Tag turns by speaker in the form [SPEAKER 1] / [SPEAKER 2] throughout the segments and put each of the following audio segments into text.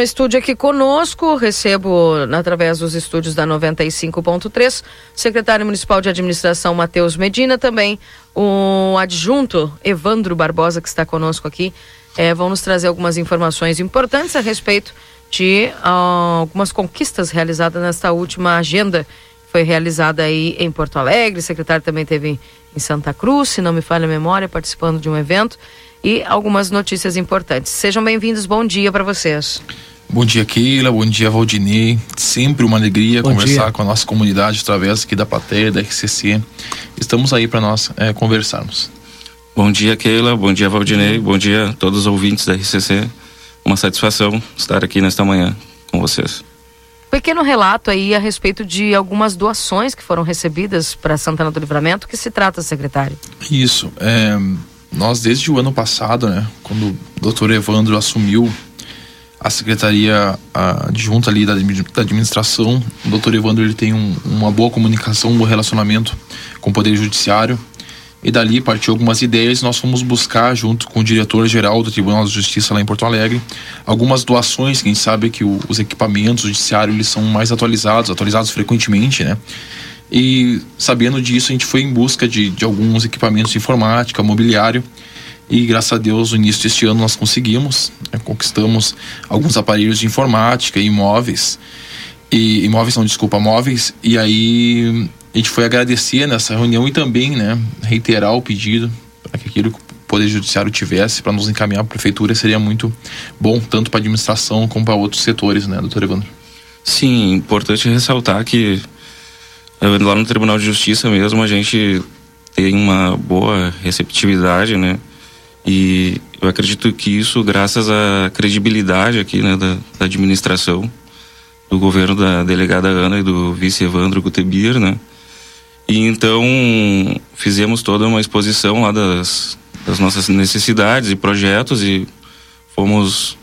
[SPEAKER 1] Estúdio aqui conosco, recebo através dos estúdios da 95.3, secretário municipal de administração Matheus Medina, também o adjunto Evandro Barbosa, que está conosco aqui. É, vão nos trazer algumas informações importantes a respeito de uh, algumas conquistas realizadas nesta última agenda foi realizada aí em Porto Alegre. O secretário também teve em Santa Cruz, se não me falha a memória, participando de um evento e algumas notícias importantes. Sejam bem-vindos, bom dia para vocês.
[SPEAKER 2] Bom dia, Keila. Bom dia, Valdinei. Sempre uma alegria Bom conversar dia. com a nossa comunidade através aqui da plateia, da RCC. Estamos aí para nós é, conversarmos.
[SPEAKER 3] Bom dia, Keila. Bom dia, Valdinei. Bom dia a todos os ouvintes da RCC. Uma satisfação estar aqui nesta manhã com vocês.
[SPEAKER 1] Pequeno relato aí a respeito de algumas doações que foram recebidas para Santana do Livramento. que se trata, secretário?
[SPEAKER 2] Isso. É, nós, desde o ano passado, né, quando o doutor Evandro assumiu a secretaria adjunta ali da, administração. O doutor Evandro ele tem um, uma boa comunicação, um bom relacionamento com o Poder Judiciário. E dali partiu algumas ideias. Nós fomos buscar, junto com o diretor-geral do Tribunal de Justiça lá em Porto Alegre, algumas doações. Quem sabe que o, os equipamentos judiciários eles são mais atualizados, atualizados frequentemente, né? E sabendo disso, a gente foi em busca de, de alguns equipamentos de informática, mobiliário. E graças a Deus, no início deste ano nós conseguimos, né, conquistamos alguns aparelhos de informática, imóveis, e imóveis não, desculpa, móveis, e aí a gente foi agradecer nessa reunião e também, né, reiterar o pedido para que aquilo que o Poder Judiciário tivesse para nos encaminhar para a Prefeitura. Seria muito bom, tanto para a administração como para outros setores, né, doutor Evandro?
[SPEAKER 3] Sim, importante ressaltar que lá no Tribunal de Justiça mesmo a gente tem uma boa receptividade, né? E eu acredito que isso, graças à credibilidade aqui né, da, da administração, do governo da delegada Ana e do vice Evandro Gutebir, né? E então fizemos toda uma exposição lá das, das nossas necessidades e projetos e fomos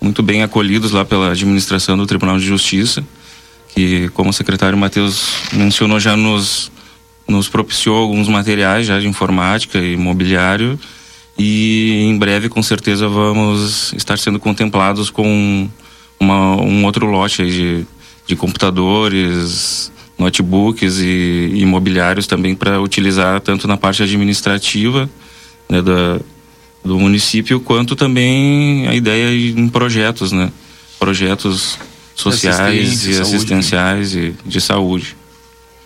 [SPEAKER 3] muito bem acolhidos lá pela administração do Tribunal de Justiça, que como o secretário Matheus mencionou já nos nos propiciou alguns materiais já de informática e mobiliário e em breve com certeza vamos estar sendo contemplados com uma, um outro lote de, de computadores, notebooks e imobiliários também para utilizar tanto na parte administrativa né, da, do município quanto também a ideia em projetos, né? Projetos sociais e assistenciais e de saúde.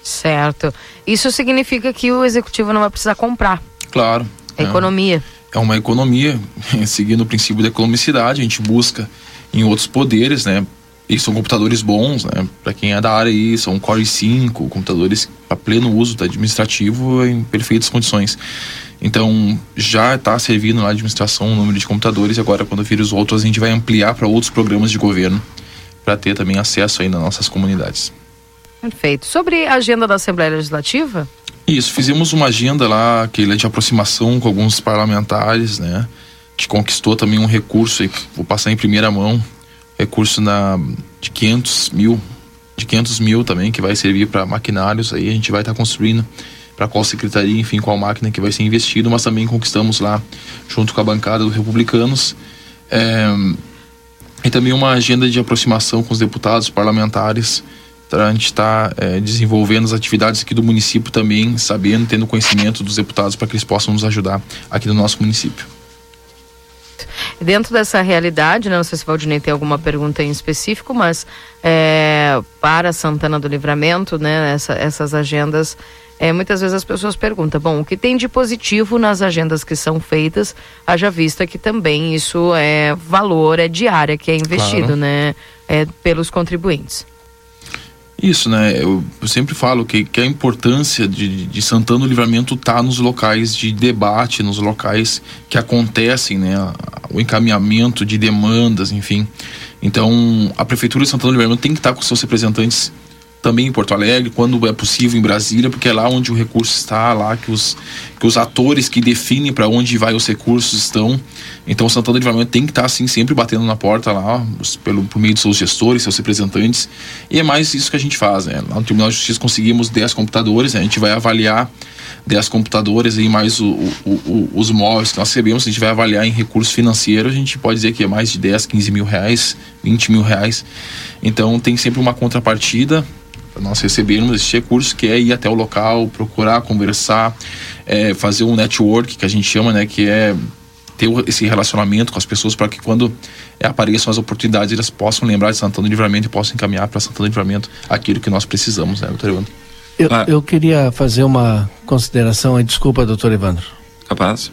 [SPEAKER 1] Certo. Isso significa que o executivo não vai precisar comprar.
[SPEAKER 2] Claro.
[SPEAKER 1] É economia
[SPEAKER 2] é uma economia, seguindo o princípio da economicidade, a gente busca em outros poderes, né? E são computadores bons, né? Para quem é da área aí, são Core i5, computadores a pleno uso, tá? administrativo em perfeitas condições. Então, já está servindo na administração o número de computadores e agora quando vir os outros a gente vai ampliar para outros programas de governo para ter também acesso aí nas nossas comunidades.
[SPEAKER 1] Perfeito. Sobre a agenda da Assembleia Legislativa?
[SPEAKER 2] Isso, fizemos uma agenda lá, aquele de aproximação com alguns parlamentares, né? A gente conquistou também um recurso aí, vou passar em primeira mão, recurso na, de 500 mil, de 500 mil também, que vai servir para maquinários aí, a gente vai estar tá construindo para qual secretaria, enfim, qual máquina que vai ser investido, mas também conquistamos lá, junto com a bancada dos republicanos, é, e também uma agenda de aproximação com os deputados parlamentares, a gente está é, desenvolvendo as atividades aqui do município também, sabendo, tendo conhecimento dos deputados para que eles possam nos ajudar aqui no nosso município.
[SPEAKER 1] Dentro dessa realidade, né, não sei se Valdinei tem alguma pergunta em específico, mas é, para Santana do Livramento, né, essa, essas agendas, é, muitas vezes as pessoas perguntam, bom, o que tem de positivo nas agendas que são feitas, haja vista que também isso é valor, é diária que é investido, claro. né, é, pelos contribuintes.
[SPEAKER 2] Isso, né? Eu, sempre falo que, que a importância de, de Santana do Livramento está nos locais de debate, nos locais que acontecem, né? O encaminhamento de demandas, enfim. Então, a Prefeitura de Santana do Livramento tem que estar tá com seus representantes também em Porto Alegre, quando é possível em Brasília, porque é lá onde o recurso está, lá que os, que os atores que definem para onde vai os recursos estão. Então Santana de Livramento tem que estar tá, assim sempre batendo na porta lá, pelo por meio de seus gestores, seus representantes. E é mais isso que a gente faz, né? Lá no Tribunal de Justiça conseguimos 10 computadores, né? a gente vai avaliar 10 computadores e mais o, o, o, os móveis que nós recebemos, a gente vai avaliar em recurso financeiro, a gente pode dizer que é mais de 10, 15 mil reais, 20 mil reais. Então tem sempre uma contrapartida para nós recebermos esse recurso, que é ir até o local, procurar, conversar, é, fazer um network, que a gente chama, né, que é ter esse relacionamento com as pessoas para que quando é, apareçam as oportunidades elas possam lembrar de Santana do Livramento e possam encaminhar para Santana do Livramento aquilo que nós precisamos, né, doutor Evandro?
[SPEAKER 4] Eu, ah. eu queria fazer uma consideração desculpa, doutor Evandro.
[SPEAKER 3] Capaz.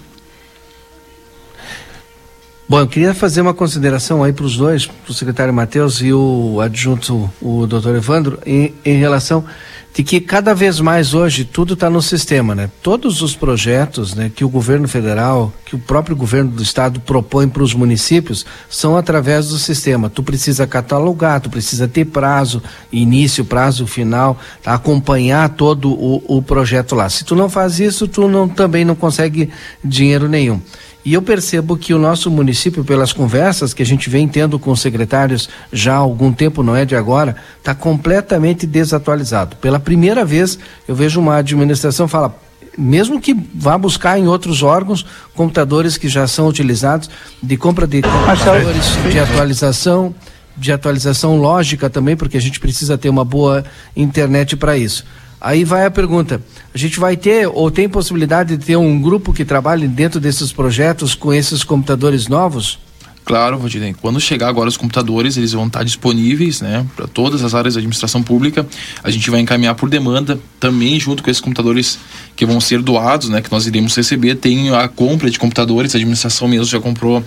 [SPEAKER 4] Bom, eu queria fazer uma consideração aí para os dois, para o secretário Matheus e o adjunto, o doutor Evandro, em, em relação de que cada vez mais hoje tudo está no sistema, né? Todos os projetos né, que o governo federal, que o próprio governo do estado propõe para os municípios são através do sistema. Tu precisa catalogar, tu precisa ter prazo, início, prazo final, tá? acompanhar todo o, o projeto lá. Se tu não faz isso, tu não, também não consegue dinheiro nenhum. E eu percebo que o nosso município, pelas conversas que a gente vem tendo com os secretários já há algum tempo, não é de agora, está completamente desatualizado. Pela primeira vez, eu vejo uma administração falar, mesmo que vá buscar em outros órgãos computadores que já são utilizados, de compra de computadores, de atualização, de atualização lógica também, porque a gente precisa ter uma boa internet para isso. Aí vai a pergunta: a gente vai ter ou tem possibilidade de ter um grupo que trabalhe dentro desses projetos com esses computadores novos?
[SPEAKER 2] Claro, Valdinei. Quando chegar agora os computadores, eles vão estar disponíveis, né, para todas as áreas da administração pública. A gente vai encaminhar por demanda, também junto com esses computadores que vão ser doados, né, que nós iremos receber. Tem a compra de computadores, a administração mesmo já comprou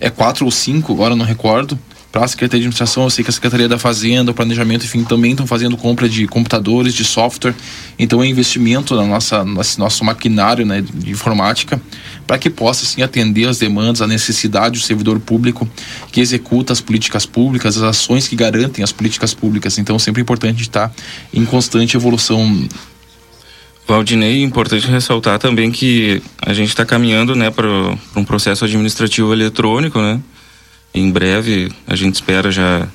[SPEAKER 2] é quatro ou cinco, agora não recordo para a Secretaria de Administração, eu sei que a Secretaria da Fazenda, o Planejamento, enfim, também estão fazendo compra de computadores, de software. Então é investimento na nossa nosso, nosso maquinário né, de informática para que possa assim atender as demandas, a necessidade do servidor público que executa as políticas públicas, as ações que garantem as políticas públicas. Então sempre é importante estar em constante evolução
[SPEAKER 3] Valdinei, importante ressaltar também que a gente está caminhando né, para um processo administrativo eletrônico, né? Em breve a gente espera já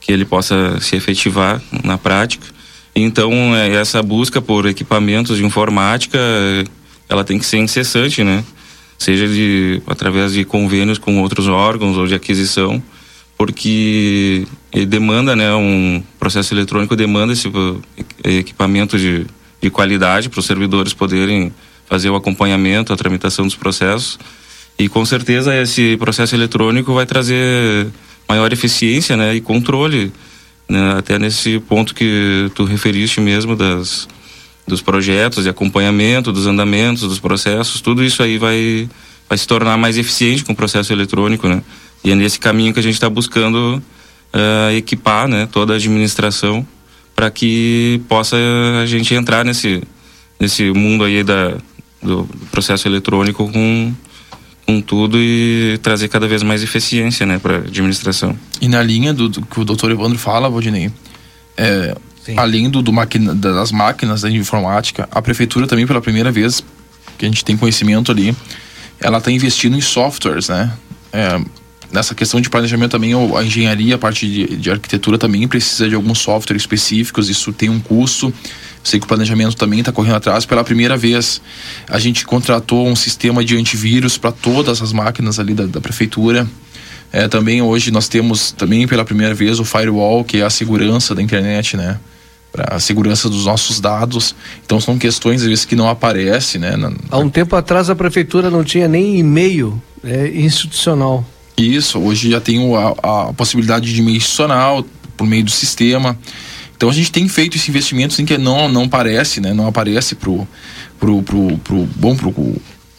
[SPEAKER 3] que ele possa se efetivar na prática. Então, é, essa busca por equipamentos de informática, ela tem que ser incessante, né? Seja de, através de convênios com outros órgãos ou de aquisição, porque demanda, né? Um processo eletrônico demanda esse equipamento de, de qualidade para os servidores poderem fazer o acompanhamento, a tramitação dos processos e com certeza esse processo eletrônico vai trazer maior eficiência né, e controle, né, até nesse ponto que tu referiste mesmo das, dos projetos de acompanhamento, dos andamentos, dos processos, tudo isso aí vai, vai se tornar mais eficiente com o processo eletrônico, né? E é nesse caminho que a gente está buscando uh, equipar né, toda a administração para que possa a gente entrar nesse, nesse mundo aí da, do processo eletrônico com com tudo e trazer cada vez mais eficiência né, para a administração.
[SPEAKER 2] E na linha do, do, que o doutor Evandro fala, Valdinei, é, além do, do máquina, das máquinas da informática, a prefeitura também pela primeira vez, que a gente tem conhecimento ali, ela está investindo em softwares, né? É, nessa questão de planejamento também, a engenharia, a parte de, de arquitetura também precisa de alguns softwares específicos, isso tem um custo. Sei que o planejamento também está correndo atrás. Pela primeira vez, a gente contratou um sistema de antivírus para todas as máquinas ali da, da prefeitura. É, também hoje nós temos também pela primeira vez o firewall, que é a segurança da internet, né? Para a segurança dos nossos dados. Então são questões às vezes que não aparecem, né?
[SPEAKER 4] Há um tempo atrás a prefeitura não tinha nem e-mail é, institucional.
[SPEAKER 2] Isso, hoje já tem a, a possibilidade de institucional por meio do sistema. Então a gente tem feito esse investimento assim que não não parece, né, não aparece pro pro, pro, pro bom pro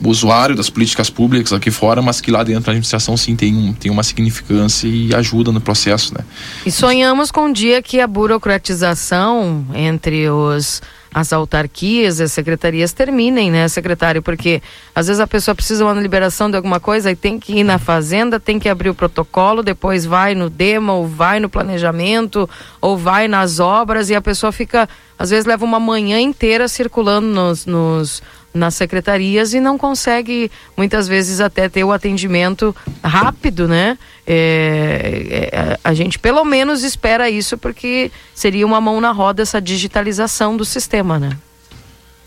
[SPEAKER 2] usuário das políticas públicas aqui fora, mas que lá dentro da administração sim tem, um, tem uma significância e ajuda no processo, né?
[SPEAKER 1] E sonhamos com um dia que a burocratização entre os as autarquias, as secretarias terminem, né, secretário? Porque às vezes a pessoa precisa uma liberação de alguma coisa e tem que ir na fazenda, tem que abrir o protocolo, depois vai no demo, ou vai no planejamento, ou vai nas obras e a pessoa fica, às vezes leva uma manhã inteira circulando nos, nos nas secretarias e não consegue muitas vezes até ter o atendimento rápido, né? É, é, a gente pelo menos espera isso porque seria uma mão na roda essa digitalização do sistema, né?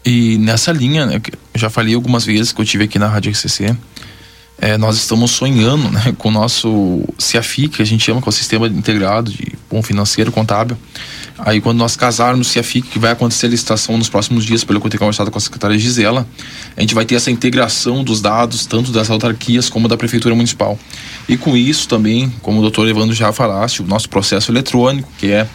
[SPEAKER 2] E nessa linha, né, já falei algumas vezes que eu tive aqui na Rádio RCC, é, nós estamos sonhando né, com o nosso CIAFI, que a gente chama, que é o Sistema Integrado de Bom Financeiro Contábil. Aí quando nós casarmos no CIAFI, que vai acontecer a licitação nos próximos dias, pelo que eu tenho conversado com a secretária Gisela, a gente vai ter essa integração dos dados, tanto das autarquias como da Prefeitura Municipal. E com isso também, como o doutor Evandro já falaste, o nosso processo eletrônico, que é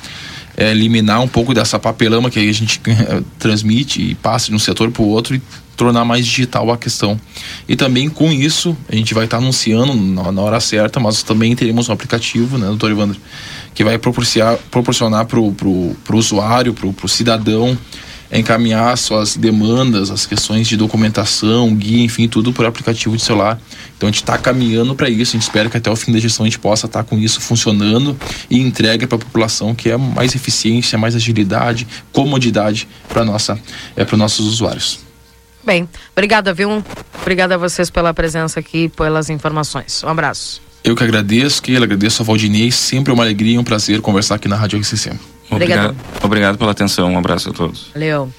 [SPEAKER 2] é, eliminar um pouco dessa papelama que a gente é, transmite e passa de um setor para o outro e tornar mais digital a questão. E também com isso, a gente vai estar tá anunciando na, na, hora certa, mas também teremos um aplicativo, né, doutor Evandro, que vai proporcionar, proporcionar para o usuário, para o cidadão, encaminhar suas demandas, as questões de documentação, guia, enfim, tudo por aplicativo de celular. Então a gente está caminhando para isso, a gente espera que até o fim da gestão a gente possa estar tá com isso funcionando e entregue para a população que é mais eficiência, mais agilidade, comodidade para nossa é para nossos usuários.
[SPEAKER 1] Bem, obrigada, viu? Obrigada a vocês pela presença aqui e pelas informações. Um abraço.
[SPEAKER 2] Eu que agradeço, que agradeço a Valdinei, sempre uma alegria e um prazer conversar aqui na Rádio RCC.
[SPEAKER 3] Obrigado. Obrigado pela atenção, um abraço a todos.
[SPEAKER 1] Valeu.